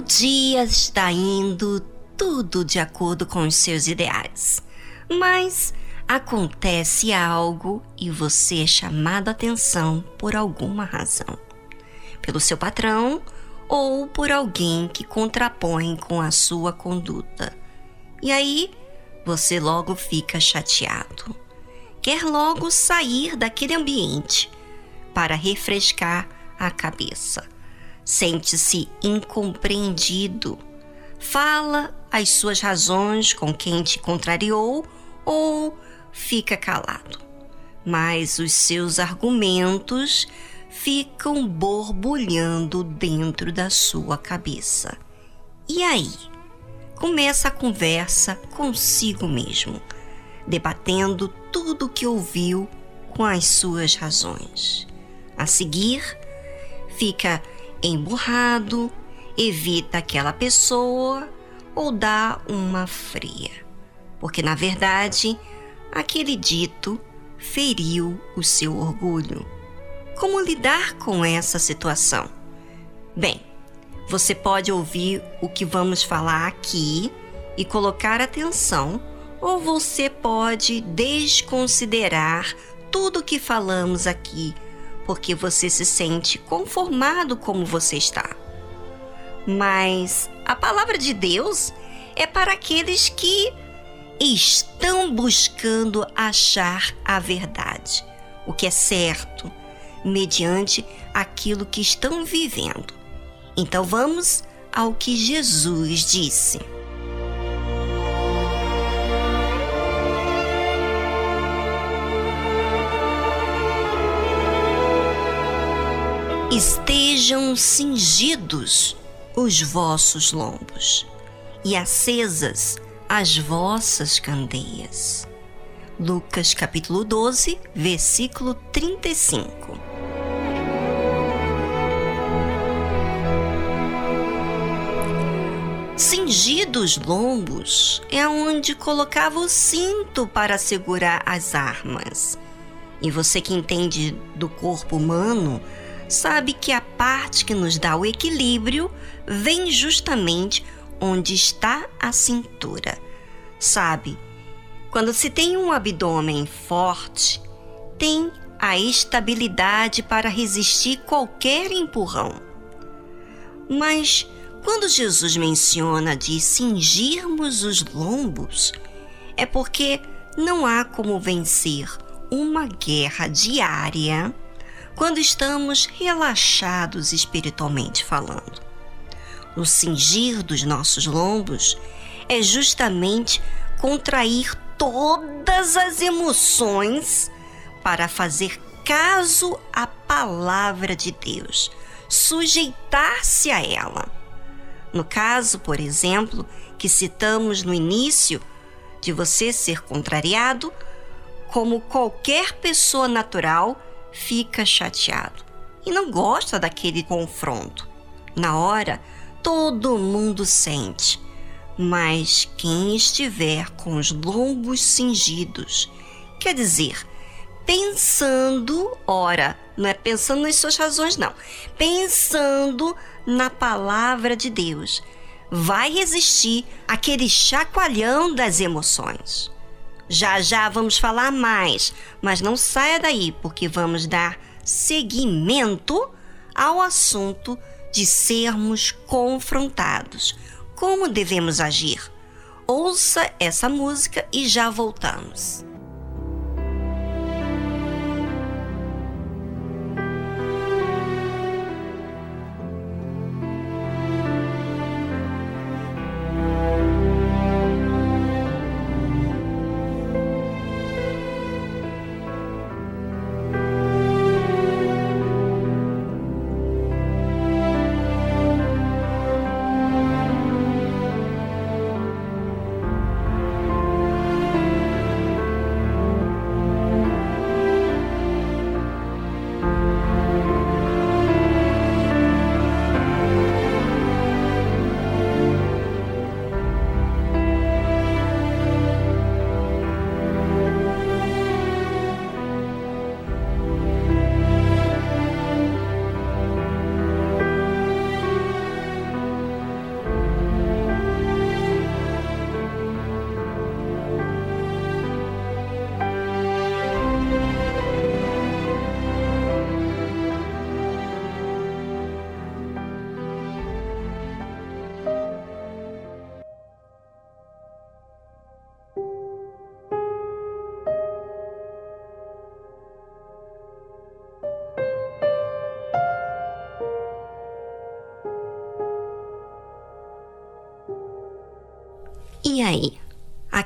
O dia está indo tudo de acordo com os seus ideais. Mas acontece algo e você é chamado a atenção por alguma razão. Pelo seu patrão ou por alguém que contrapõe com a sua conduta. E aí você logo fica chateado. Quer logo sair daquele ambiente para refrescar a cabeça. Sente-se incompreendido. Fala as suas razões com quem te contrariou ou fica calado. Mas os seus argumentos ficam borbulhando dentro da sua cabeça. E aí? Começa a conversa consigo mesmo, debatendo tudo o que ouviu com as suas razões. A seguir, fica emburrado, evita aquela pessoa ou dá uma fria. Porque, na verdade, aquele dito feriu o seu orgulho. Como lidar com essa situação? Bem, você pode ouvir o que vamos falar aqui e colocar atenção, ou você pode desconsiderar tudo que falamos aqui, porque você se sente conformado como você está. Mas a palavra de Deus é para aqueles que estão buscando achar a verdade, o que é certo, mediante aquilo que estão vivendo. Então vamos ao que Jesus disse. Estejam cingidos os vossos lombos e acesas as vossas candeias. Lucas capítulo 12, versículo 35. Cingidos lombos é onde colocava o cinto para segurar as armas. E você que entende do corpo humano sabe que a parte que nos dá o equilíbrio vem justamente onde está a cintura. Sabe, quando se tem um abdômen forte, tem a estabilidade para resistir qualquer empurrão. Mas quando Jesus menciona de cingirmos os lombos, é porque não há como vencer uma guerra diária quando estamos relaxados espiritualmente falando. O cingir dos nossos lombos é justamente contrair todas as emoções para fazer caso à palavra de Deus, sujeitar-se a ela. No caso, por exemplo, que citamos no início, de você ser contrariado, como qualquer pessoa natural, fica chateado e não gosta daquele confronto. Na hora, todo mundo sente, mas quem estiver com os lombos cingidos, quer dizer, pensando, ora, não é pensando nas suas razões, não, pensando na palavra de Deus, vai resistir aquele chacoalhão das emoções. Já já vamos falar mais, mas não saia daí porque vamos dar seguimento ao assunto de sermos confrontados. Como devemos agir? Ouça essa música e já voltamos.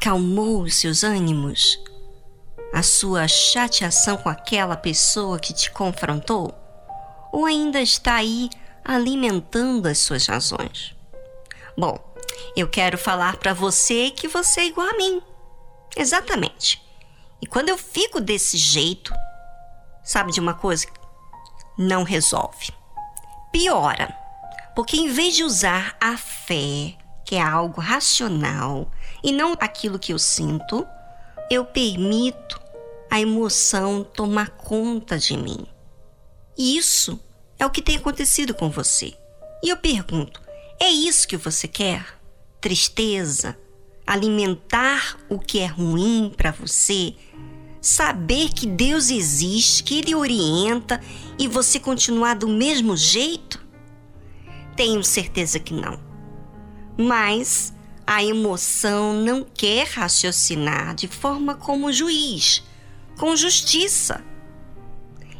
Acalmou os seus ânimos? A sua chateação com aquela pessoa que te confrontou? Ou ainda está aí alimentando as suas razões? Bom, eu quero falar para você que você é igual a mim. Exatamente. E quando eu fico desse jeito, sabe de uma coisa? Não resolve. Piora. Porque em vez de usar a fé, que é algo racional, e não aquilo que eu sinto, eu permito a emoção tomar conta de mim. E isso é o que tem acontecido com você. E eu pergunto: é isso que você quer? Tristeza? Alimentar o que é ruim para você? Saber que Deus existe, que Ele orienta e você continuar do mesmo jeito? Tenho certeza que não. Mas a emoção não quer raciocinar de forma como juiz, com justiça.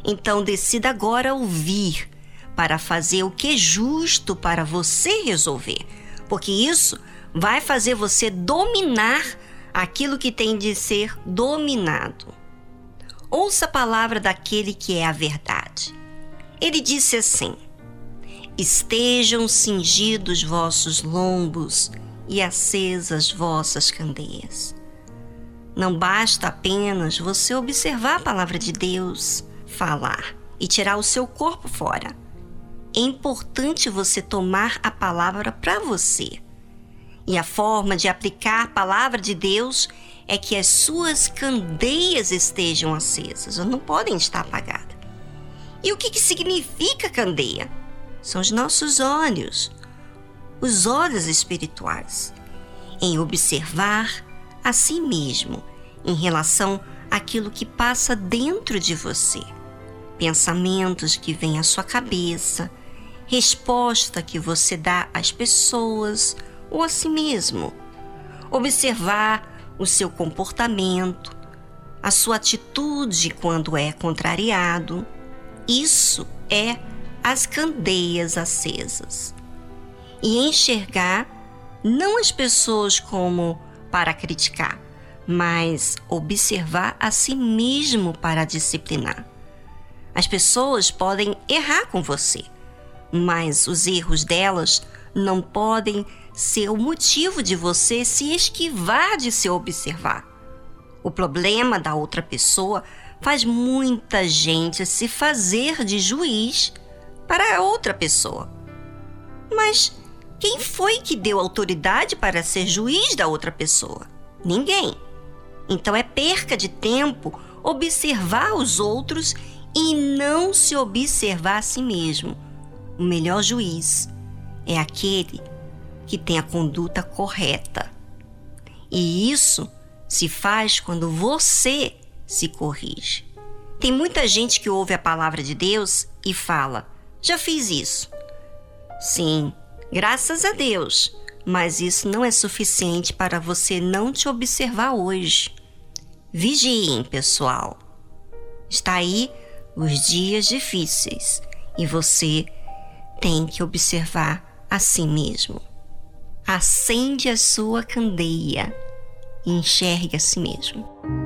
Então decida agora ouvir para fazer o que é justo para você resolver, porque isso vai fazer você dominar aquilo que tem de ser dominado. Ouça a palavra daquele que é a verdade. Ele disse assim: Estejam cingidos vossos lombos e acesas vossas candeias. Não basta apenas você observar a palavra de Deus, falar e tirar o seu corpo fora é importante você tomar a palavra para você. E a forma de aplicar a palavra de Deus é que as suas candeias estejam acesas, ou não podem estar apagadas. E o que, que significa candeia? São os nossos olhos, os olhos espirituais, em observar a si mesmo em relação àquilo que passa dentro de você, pensamentos que vêm à sua cabeça, resposta que você dá às pessoas ou a si mesmo. Observar o seu comportamento, a sua atitude quando é contrariado. Isso é as candeias acesas. E enxergar não as pessoas como para criticar, mas observar a si mesmo para disciplinar. As pessoas podem errar com você mas os erros delas não podem ser o motivo de você se esquivar de se observar. O problema da outra pessoa faz muita gente se fazer de juiz para outra pessoa. Mas quem foi que deu autoridade para ser juiz da outra pessoa? Ninguém. Então é perca de tempo observar os outros e não se observar a si mesmo o melhor juiz é aquele que tem a conduta correta. E isso se faz quando você se corrige. Tem muita gente que ouve a palavra de Deus e fala: já fiz isso. Sim, graças a Deus, mas isso não é suficiente para você não te observar hoje. Vigiem, pessoal. Está aí os dias difíceis e você tem que observar a si mesmo. Acende a sua candeia e enxergue a si mesmo.